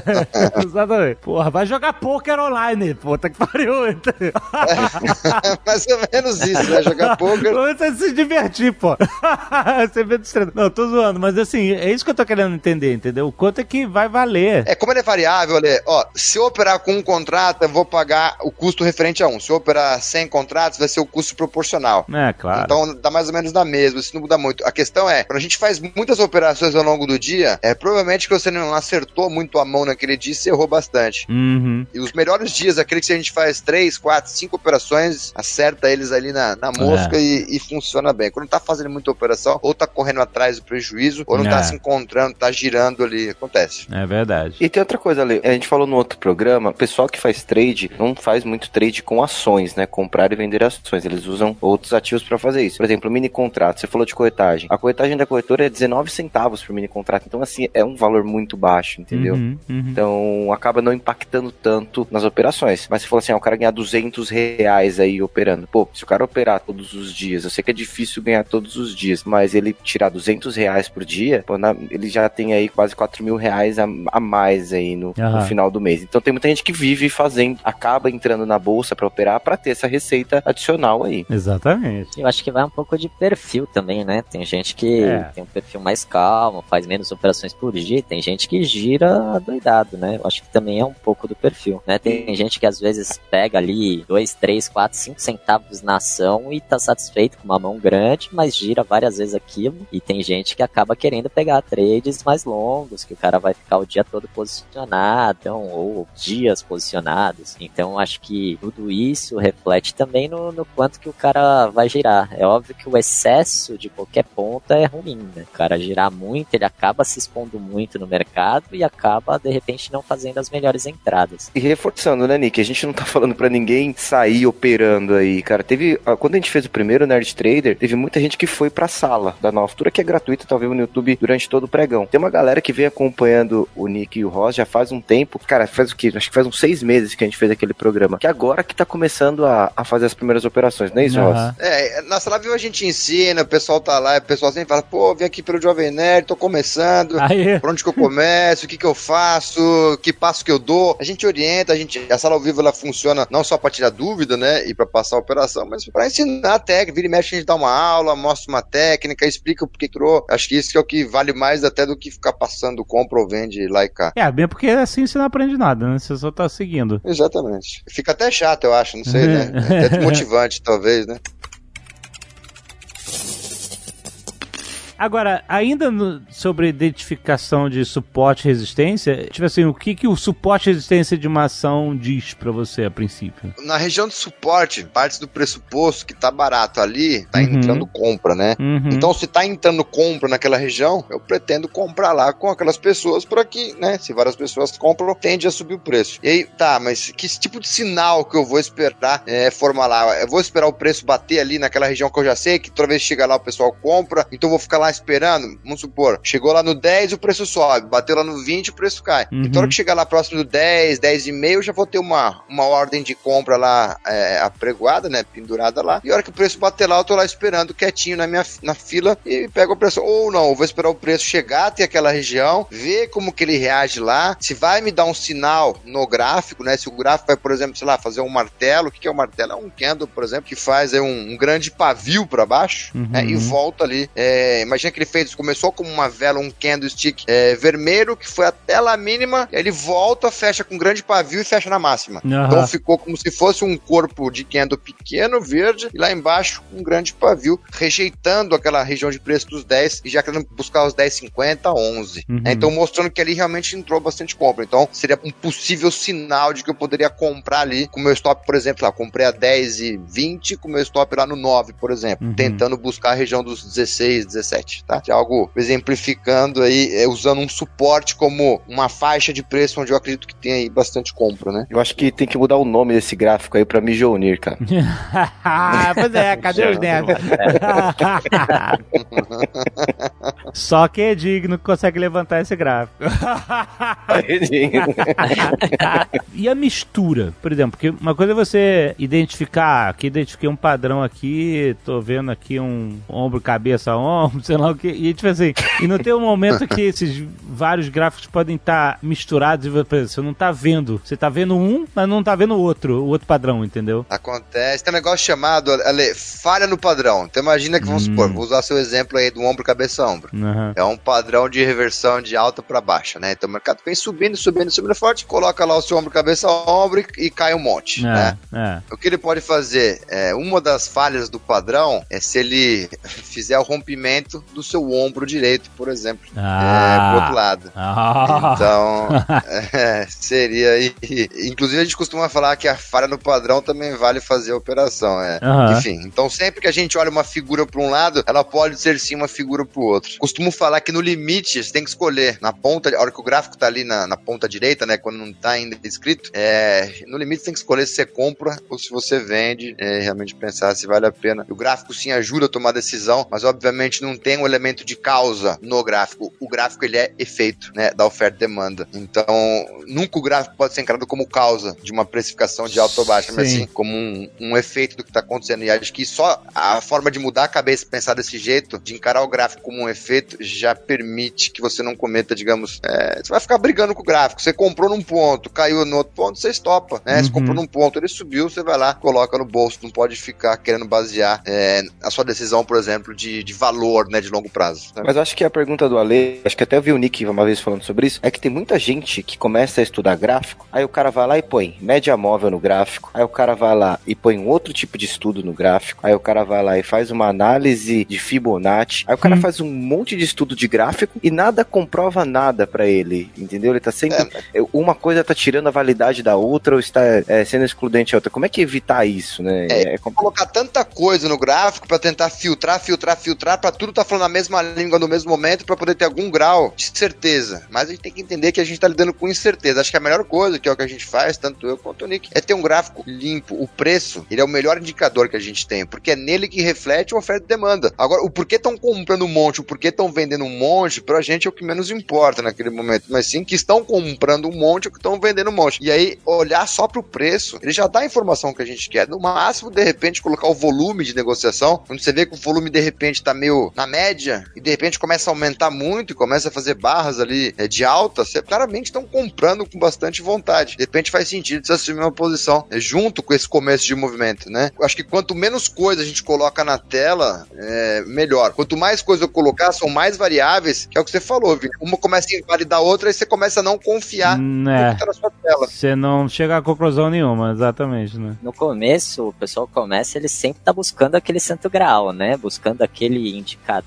<laughs> Exatamente. Porra, vai jogar poker online, puta que pariu. é, <laughs> mais ou menos isso, né? Jogar poker. Você se divertir, pô. <laughs> Você vê do Não, tô zoando, mas assim, é isso que eu tô querendo entender, entendeu? O quanto é que vai valer. É, como ele é variável, Ale, ó, se eu operar com um contrato, eu vou pagar o custo referente a um. Se eu operar 100 contratos, vai ser o custo proporcional. É, claro. Então dá mais ou menos da mesma, isso não muda muito. A questão é, quando a gente faz muitas operações ao longo do dia, é provavelmente que você não acertou muito a mão naquele dia e você errou bastante. Uhum. E os melhores dias, aquele que a gente faz 3, 4, 5 operações, acerta eles ali na, na mosca é. e, e, funciona bem. Quando tá fazendo muita operação, ou tá correndo atrás do prejuízo, ou não tá é. tá se encontrando, tá girando ali. Acontece. É verdade. E tem outra coisa, Ale, a gente falou no outro programa, o pessoal que faz trade não faz muito trade com ações, né? Comprar e vender ações. Eles usam outros ativos para fazer isso. Por exemplo, mini contrato. Você falou de corretagem. A corretagem da corretora é 19 centavos por mini contrato. Então, assim, é um valor muito baixo, entendeu? Uhum, uhum. Então, acaba não impactando tanto nas operações. Mas se for assim, ah, o cara ganhar 200 reais aí operando. Pô, se o cara operar todos os dias, eu sei que é difícil ganhar todos os dias, mas ele tirar 200 reais por dia, pô, na, ele já tem aí quase 4 mil reais a, a mais aí no, no, final do mês. Então tem muita gente que vive fazendo, acaba entrando na bolsa para operar para ter essa receita adicional aí. Exatamente. Eu acho que vai um pouco de perfil também, né? Tem gente que é. tem um perfil mais calmo, faz menos operações por dia, tem gente que gira doidado, né? Eu acho que também é um pouco do perfil, né? Tem gente que às vezes pega ali 2, 3, 4, 5 centavos na ação e tá satisfeito com uma mão grande, mas gira várias vezes aquilo. E tem gente que acaba querendo pegar trades mais longos, que o cara vai ficar o dia todo posicionado, ou dias posicionados. Então acho que tudo isso reflete também no, no quanto que o cara vai girar. É óbvio que o excesso de qualquer ponta é ruim, né? O cara girar muito, ele acaba se expondo muito no mercado e acaba, de repente, não fazendo as melhores entradas. E reforçando, né, Nick? A gente não tá <laughs> falando para ninguém sair operando aí, cara. Teve. Quando a gente fez o primeiro Nerd Trader, teve muita gente que foi pra sala da Nova Futura, que é gratuita, talvez no YouTube durante todo o pregão. Tem uma galera que vem acompanhando o Nick e o Ross já faz um tempo. Cara, faz o quê? Acho que faz uns seis meses que a gente fez aquele programa. Que agora que tá começando a, a fazer as primeiras operações, não é isso, Aham. Ross? É, na sala viu a gente ensina, o pessoal tá lá, o pessoal sempre fala, pô, vim aqui pelo Jovem Nerd, tô começando, Aí, por onde que eu começo, o que que eu faço, que passo que eu dou. A gente orienta, a gente, a sala ao vivo ela funciona não só pra tirar dúvida, né, e pra passar a operação, mas pra ensinar a técnica, vira e mexe a gente dá uma aula, mostra uma técnica, explica o porquê que criou. Acho que isso que é o que vale mais até do que ficar passando compra ou vende lá e cá. é, bem porque assim você não aprende nada, né? Você só tá seguindo. Exatamente. Fica até chato, eu acho, não sei, né? <laughs> É até desmotivante, talvez, né? Agora, ainda no- sobre identificação de suporte e resistência, tipo assim, o que, que o suporte e resistência de uma ação diz pra você a princípio? Na região de suporte, partes do pressuposto que tá barato ali, tá Uhum. entrando compra, né? Uhum. Então, se tá entrando compra naquela região, eu pretendo comprar lá com aquelas pessoas para que, né, se várias pessoas compram, tende a subir o preço. E aí, tá, mas que tipo de sinal que eu vou esperar é, formar lá? Eu vou esperar o preço bater ali naquela região que eu já sei, que toda vez que chega lá o pessoal compra, então eu vou ficar lá esperando? Vamos supor, chegou lá no 10 o preço sobe, bateu lá no 20 o preço cai. Uhum. Então, hora que chegar lá próximo do 10, 10 e meio, eu já vou ter uma, uma ordem de compra lá é, apregoada, né, pendurada lá. E a hora que o preço bater lá, eu tô lá esperando quietinho na minha na fila e pego o preço. Ou não, eu vou esperar o preço chegar até aquela região, ver como que ele reage lá, se vai me dar um sinal no gráfico, né? Se o gráfico vai, por exemplo, sei lá, fazer um martelo. O que que é um martelo? É um candle, por exemplo, que faz aí, um, um grande pavio para baixo Uhum. né, e volta ali. É, imagina que ele fez, começou como uma vela, um candlestick é, vermelho, que foi até lá mínima, aí ele volta, fecha com grande pavio e fecha na máxima. Aham. Então ficou como se fosse um corpo de candle pequeno, verde, e lá embaixo um grande pavio, rejeitando aquela região de preço dos 10 e já querendo buscar os 10,50, 11. Uhum. né? Então mostrando que ali realmente entrou bastante compra. Então seria um possível sinal de que eu poderia comprar ali com o meu stop, por exemplo, lá, comprei a 10 e 20, com o meu stop lá no 9, por exemplo, Uhum. tentando buscar a região dos 16, 17, tá? De algo exemplificando aí, é, usando um suporte como uma faixa de preço onde eu acredito que tem aí bastante compra, né? Eu acho que tem que mudar o nome desse gráfico aí pra Mijonir, cara. <laughs> pois é, cadê os nerds? <laughs> Só quem é digno consegue levantar esse gráfico. <laughs> e a mistura, por exemplo, porque uma coisa é você identificar, aqui identifiquei um padrão aqui, tô vendo aqui um ombro, cabeça, ombro, sei lá o que, e tipo assim, e não tem um momento que esses vários gráficos podem estar misturados e por exemplo, você não tá vendo, você tá vendo um, mas não tá vendo o outro, o outro padrão, entendeu? Acontece. Tem um negócio chamado, Ale, falha no padrão. Então imagina que, vamos Hum. supor, vou usar seu exemplo aí do ombro, cabeça, ombro. Aham. É um padrão de reversão de alta para baixa, né? Então o mercado vem subindo, subindo, subindo forte, coloca lá o seu ombro, cabeça, ombro e, e cai um monte, né? É, é. O que ele pode fazer? É, uma das falhas do padrão é se ele <laughs> fizer o rompimento do seu ombro direito, por exemplo, é, pro outro lado. Ah. Então, <laughs> é, seria aí. Inclusive, a gente costuma falar que a falha no padrão também vale fazer a operação. É. Aham. Enfim, então sempre que a gente olha uma figura para um lado, ela pode ser sim uma figura para o outro. Costumo falar que no limite você tem que escolher na ponta, a hora que o gráfico tá ali na, na ponta direita, né? Quando não tá ainda escrito, é, no limite você tem que escolher se você compra ou se você vende, é, realmente pensar se vale a pena. O gráfico sim ajuda a tomar decisão, mas obviamente não tem um elemento de causa no gráfico. O gráfico ele é efeito, né? Da oferta e demanda. Então, nunca o gráfico pode ser encarado como causa de uma precificação de alta ou baixa, mas Sim. sim como um, um efeito do que está acontecendo. E acho que só a forma de mudar a cabeça e pensar desse jeito, de encarar o gráfico como um efeito, já permite que você não cometa, digamos, é, você vai ficar brigando com o gráfico. Você comprou num ponto, caiu no outro ponto, você estopa, né? Você Uhum. comprou num ponto, ele subiu, você vai lá, coloca no bolso, não pode ficar querendo basear é, a sua decisão, por exemplo, de, de valor, né, de longo prazo. Né? Mas eu acho que a pergunta do Ale, acho que até eu vi o Nick uma vez falando sobre isso, é que tem muita gente que começa a estudar gráfico, aí o cara vai lá e põe média móvel no gráfico, aí o cara vai lá e põe um outro tipo de estudo no gráfico, aí o cara vai lá e faz uma análise de Fibonacci, aí o cara hum. faz um monte de estudo de gráfico e nada comprova nada para ele, entendeu? Ele tá sempre. É. Uma coisa tá tirando a validade da outra ou está é, sendo excludente a outra. Como é que evitar isso, né? É, é colocar tanta coisa no gráfico para tentar filtrar, filtrar, filtrar, para tudo tá falando a mesma língua no mesmo momento para poder ter algum grau de certeza. Mas a gente tem que entender que a gente tá lidando com incerteza. Acho que a melhor coisa, que é o que a gente faz, tanto eu quanto o Nick, é ter um gráfico limpo. O preço, ele é o melhor indicador que a gente tem, porque é nele que reflete a oferta e demanda. Agora, o porquê estão comprando um monte, o porquê estão vendendo um monte, pra gente é o que menos importa naquele momento. Mas sim que estão comprando um monte ou que estão vendendo um monte. E aí, olhar só pro preço, ele já dá a informação que a gente quer. No máximo, de repente, colocar o volume de negociação. Quando você vê que o volume, de repente, tá meio na média, e de repente começa a aumentar muito e começa a fazer barras ali é, de alta, você claramente estão comprando com bastante vontade. De repente faz sentido você assumir uma posição é, junto com esse começo de movimento, né? Eu acho que quanto menos coisa a gente coloca na tela, é, melhor. Quanto mais coisa eu colocar, são mais variáveis, que é o que você falou, Vini. Uma começa a invalidar a outra e você começa a não confiar né. no que tá na sua tela. Você não chega a conclusão nenhuma, exatamente, né? No começo, o pessoal começa, ele sempre tá buscando aquele santo grau, né? Buscando aquele indicador,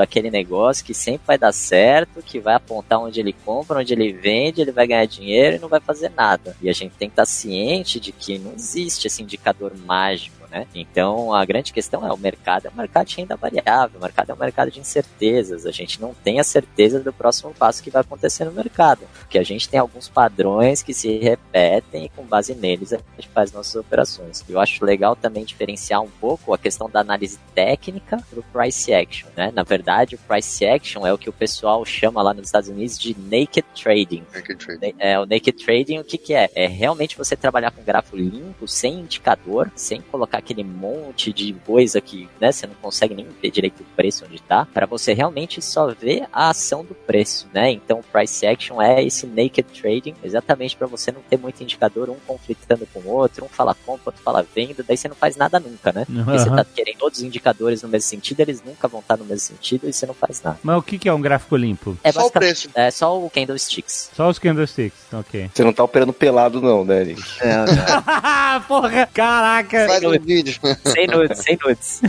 aquele negócio que sempre vai dar certo, que vai apontar onde ele compra, onde ele vende, ele vai ganhar dinheiro e não vai fazer nada. E a gente tem que estar ciente de que não existe esse indicador mágico né? Então a grande questão é o mercado é um mercado de renda variável, o mercado é um mercado de incertezas. A gente não tem a certeza do próximo passo que vai acontecer no mercado, porque a gente tem alguns padrões que se repetem e com base neles a gente faz nossas operações. Eu acho legal também diferenciar um pouco a questão da análise técnica do price action, né? Na verdade, o price action é o que o pessoal chama lá nos Estados Unidos de naked trading. Naked trading. É, o naked trading o que que é? É realmente você trabalhar com gráfico limpo, sem indicador, sem colocar aquele monte de coisa que né, você não consegue nem ver direito o preço onde está, para você realmente só ver a ação do preço, né? Então, price action é esse naked trading, exatamente para você não ter muito indicador, um conflitando com o outro, um fala compra, outro fala venda, daí você não faz nada nunca, né? Uhum. Porque você tá querendo todos os indicadores no mesmo sentido, eles nunca vão estar no mesmo sentido e você não faz nada. Mas o que, que é um gráfico limpo? É só o preço. É só o candlesticks. Só os candlesticks, ok. Você não tá operando pelado não, né, Nick? É, <laughs> Porra, caraca! Faz um vídeo. <laughs> Sem nudes, sem nudes.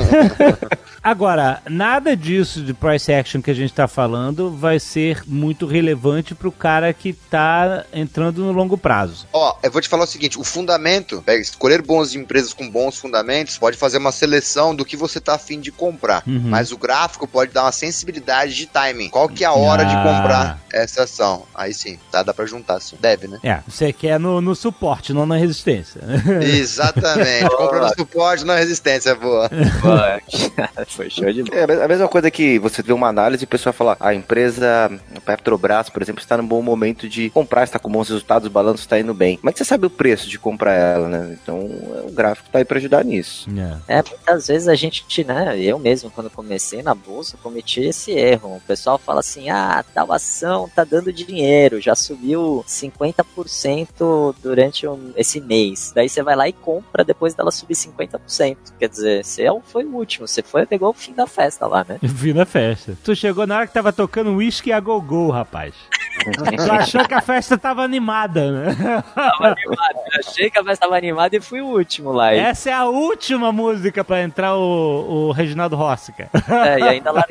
<laughs> Agora, nada disso de price action que a gente está falando vai ser muito relevante para o cara que está entrando no longo prazo. Ó, eu vou te falar o seguinte: o fundamento, é escolher boas empresas com bons fundamentos, pode fazer uma seleção do que você está afim de comprar. Uhum. Mas o gráfico pode dar uma sensibilidade de timing. Qual que é a hora ah. de comprar essa ação? Aí sim, tá, dá para juntar, sim. Deve, né? É, você quer no, no suporte, não na resistência. Exatamente. <laughs> Compra no suporte, na resistência, boa. <laughs> boa. <laughs> Foi show de bola. É a mesma coisa que você vê uma análise e o pessoal fala, a empresa Petrobras, por exemplo, está num bom momento de comprar, está com bons resultados, o balanço está indo bem. Mas você sabe o preço de comprar ela, né? Então o gráfico está aí para ajudar nisso. Yeah. É. é, muitas vezes a gente, né, eu mesmo, quando comecei na bolsa, cometi esse erro. O pessoal fala assim, ah, tal ação tá dando dinheiro, já subiu 50% durante um, esse mês. Daí você vai lá e compra depois dela subir 50%. Quer dizer, você é foi o último, você foi pegou o fim da festa lá, né? O fim da festa. Tu chegou na hora que tava tocando whisky a gogô, rapaz. <laughs> tu achou que a festa tava animada, né? Tava animada. Eu achei que a festa tava animada e fui o último lá. Essa é a última música pra entrar o, o Reginaldo Rossi, cara. É, e ainda lá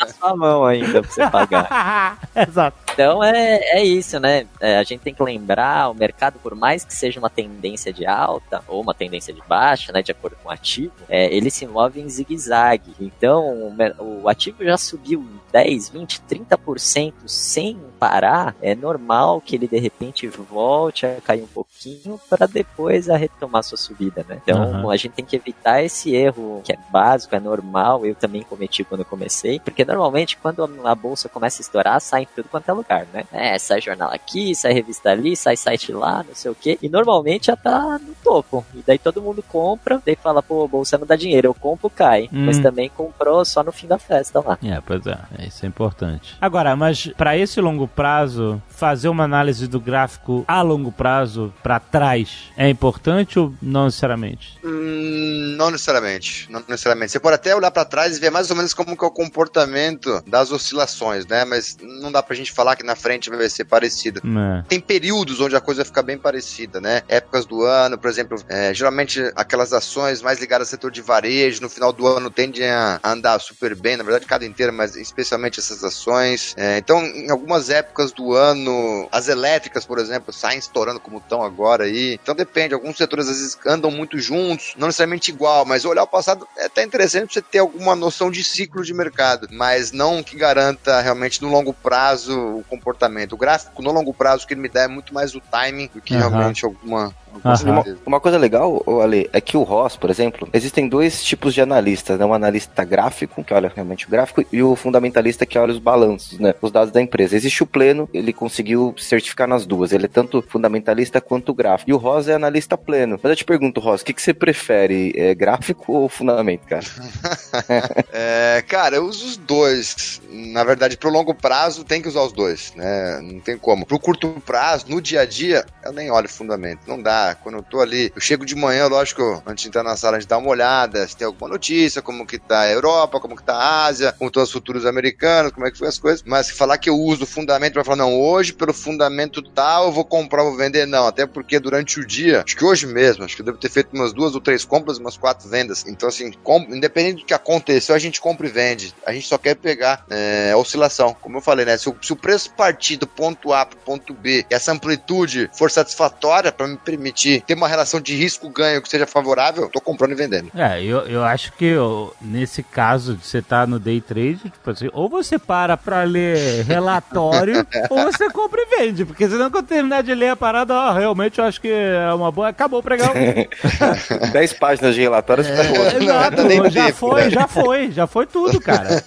na sua mão ainda pra você pagar. <laughs> Exato. Então é, é isso, né? É, a gente tem que lembrar, o mercado, por mais que seja uma tendência de alta ou uma tendência de baixa, né, de acordo com o ativo, é, ele se move em zigue-zague. Então o, o ativo já subiu 10, 20, 30% sem parar, é normal que ele de repente volte a cair um pouquinho para depois a retomar sua subida, né? Então uhum. a gente tem que evitar esse erro que é básico, é normal, eu também cometi quando eu comecei, porque normalmente quando a bolsa começa a estourar, sai em tudo quanto é lugar, né? É, sai jornal aqui, sai revista ali, sai site lá, não sei o que, e normalmente já tá no topo. E daí todo mundo compra, daí fala, pô, bolsa não dá dinheiro, eu compro, cai. Hum. Mas também comprou só no fim da festa lá. É, pois é, isso é importante. Agora, mas para esse longo prazo, fazer uma análise do gráfico a longo prazo para trás é importante ou não necessariamente? Hum, não necessariamente. Não necessariamente. Você pode até olhar para trás e ver mais ou menos como que é o comportamento das oscilações, né? Mas não dá pra gente falar que na frente vai ser parecido. É. Tem períodos onde a coisa fica bem parecida, né? Épocas do ano, por exemplo, é, geralmente aquelas ações mais ligadas ao setor de varejo, no final do ano tendem a andar super bem, na verdade, cada inteira, mas especialmente essas ações. É, então, em algumas épocas do ano, as elétricas, por exemplo, saem estourando como estão agora aí. Então depende, alguns setores às vezes andam muito juntos, não necessariamente igual, mas olhar o passado é até interessante pra você ter alguma noção de ciclo de mercado, mas não que garanta realmente no longo prazo o comportamento. O gráfico no longo prazo que ele me dá é muito mais o timing do que Aham. realmente alguma. Uma, uma coisa legal, Ale, é que o Ross, por exemplo, existem dois tipos de analistas, né? Um analista gráfico, que olha realmente o gráfico, e o fundamentalista que olha os balanços, né? Os dados da empresa. Existe o pleno, ele conseguiu certificar nas duas. Ele é tanto fundamentalista quanto gráfico. E o Ross é analista pleno. Mas eu te pergunto, Ross, o que, que você prefere? É gráfico ou fundamento, cara? <laughs> É, cara, eu uso os dois. Na verdade, pro longo prazo tem que usar os dois, né? Não tem como. Pro curto prazo, no dia a dia, eu nem olho fundamento. Não dá. Quando eu tô ali, eu chego de manhã, lógico, antes de entrar na sala, a gente dá uma olhada, se tem alguma notícia, como que tá a Europa, como que tá a Ásia, como estão os futuros americanos, como é que foi as coisas. Mas falar que eu uso o fundamento pra falar, não, hoje, pelo fundamento tal, eu vou comprar, vou vender, não. Até porque durante o dia, acho que hoje mesmo, acho que eu devo ter feito umas duas ou três compras, umas quatro vendas. Então, assim, independente do que aconteceu, a gente compra e vende. A gente só quer pegar é, oscilação. Como eu falei, né? Se o, se o preço partir do ponto A pro ponto B essa amplitude for satisfatória para me permitir ter uma relação de risco-ganho que seja favorável, eu tô comprando e vendendo. É, eu, eu acho que ó, nesse caso de você estar no day trade, tipo assim, ou você para pra ler relatório, <laughs> ou você compra e vende. Porque senão quando terminar de ler a parada, ó, realmente eu acho que é uma boa. Acabou o pregão. <laughs> Dez páginas de relatórios pra Exato, Não dá nem já tempo, foi, né? já foi, já foi tudo, cara. <laughs>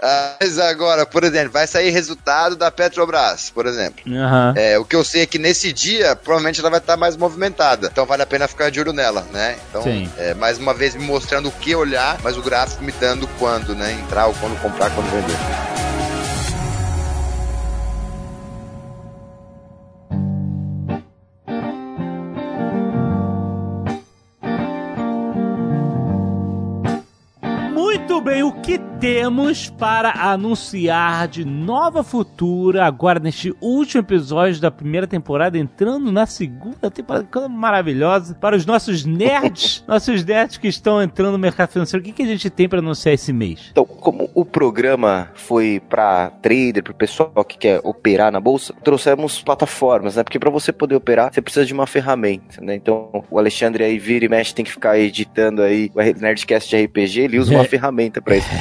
Ah, Mas agora, por exemplo, vai sair resultado da Petrobras, por exemplo. Aham. É, o que eu sei é que nesse dia, provavelmente ela vai estar mais movimentada. Então vale a pena ficar de olho nela, né? Então, é, mais uma vez me mostrando o que olhar, mas o gráfico me dando quando, né? Entrar ou quando comprar, quando vender. Bem, o que temos para anunciar de nova futura agora neste último episódio da primeira temporada, entrando na segunda temporada, coisa maravilhosa. Para os nossos nerds, <laughs> nossos nerds que estão entrando no mercado financeiro, o que, que a gente tem para anunciar esse mês? Então, como o programa foi para trader, para o pessoal que quer operar na bolsa, trouxemos plataformas, né? Porque para você poder operar, você precisa de uma ferramenta, né? Então, o Alexandre aí vira e mexe, tem que ficar editando aí o Nerdcast de RPG, ele usa uma É. <laughs> ferramenta para isso. <laughs>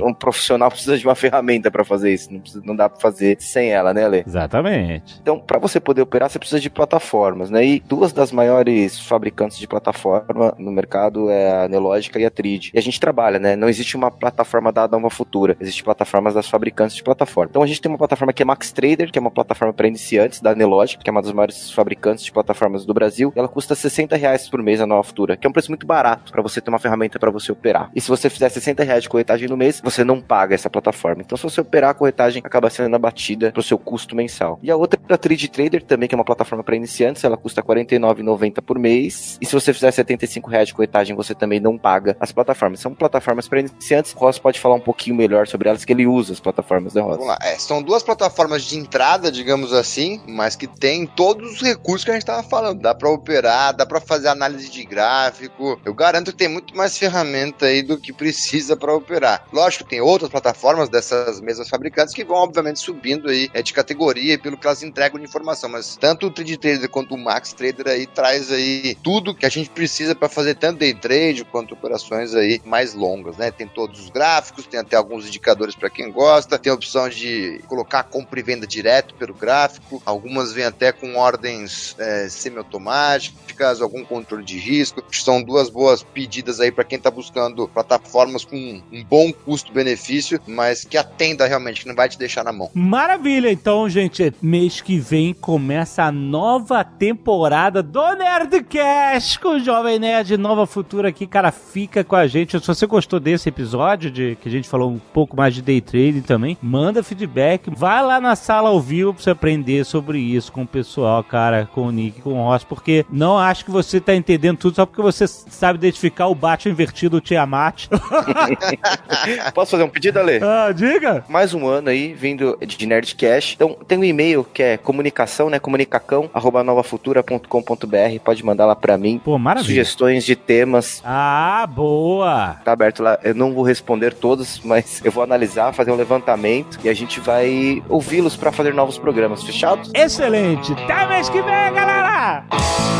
É. Um profissional precisa de uma ferramenta para fazer isso, não, precisa- não dá para fazer sem ela, né, Ale? Exatamente. Então, para você poder operar, você precisa de plataformas, né? E duas das maiores fabricantes de plataforma no mercado é a Nelogica e a Trid. E a gente trabalha, né? Não existe uma plataforma dada a uma futura. Existem plataformas das fabricantes de plataforma. Então, a gente tem uma plataforma que é Max Trader, que é uma plataforma para iniciantes da Nelogica, que é uma das maiores fabricantes de plataformas do Brasil. E ela custa 60 reais por mês a nova futura, que é um preço muito barato para você ter uma ferramenta para você operar. E se você fizer 60 reais de corretagem no mês, você não paga essa plataforma. Então, se você operar, a corretagem acaba sendo abatida pro seu custo mensal. E a outra é a Trade Trader, também, que é uma plataforma para iniciantes, ela custa R$ 49,90 por mês. E se você fizer 75 reais de corretagem, você também não paga as plataformas. São plataformas para iniciantes. O Ross pode falar um pouquinho melhor sobre elas, que ele usa as plataformas, né, Ross? Vamos lá. É, são duas plataformas de entrada, digamos assim, mas que tem todos os recursos que a gente estava falando. Dá para operar, dá para fazer análise de gráfico. Eu garanto que tem muito mais ferramenta aí do que precisa para operar. Lógico, tem outras plataformas dessas mesmas fabricantes que vão, obviamente, subindo aí é, de categoria pelo que elas entregam de informação. Mas tanto o Trade Trader quanto o Max Trader aí traz aí tudo que a gente precisa para fazer tanto day trade quanto operações aí mais longas, né? Tem todos os gráficos, tem até alguns indicadores para quem gosta, tem a opção de colocar compra e venda direto pelo gráfico. Algumas vêm até com ordens é, semiautomáticas, algum controle de risco. São duas boas pedidas aí para quem está buscando plataformas com um bom custo-benefício, mas que atenda realmente, que não vai te deixar na mão. Maravilha! Então, gente, mês que vem começa a nova temporada do Nerdcast com o Jovem Nerd Nova Futura aqui. Cara, fica com a gente. Se você gostou desse episódio, de que a gente falou um pouco mais de day trading também, manda feedback. Vai lá na sala ao vivo pra você aprender sobre isso com o pessoal, cara, com o Nick, com o Ross, porque não acho que você tá entendendo tudo só porque você sabe identificar o Batman invertido, o Tiamat. <laughs> <laughs> Posso fazer um pedido, Ale? ah, diga! Mais um ano aí, vindo de Nerdcast. Então, tem um e-mail que é comunicação, né? Comunicacão, arroba novafutura.com.br. Pode mandar lá pra mim. Pô, maravilha. Sugestões de temas. Ah, boa! Tá aberto lá. Eu não vou responder todos, mas eu vou analisar, fazer um levantamento e a gente vai ouvi-los pra fazer novos programas. Fechado? Excelente! Até mês que vem, galera!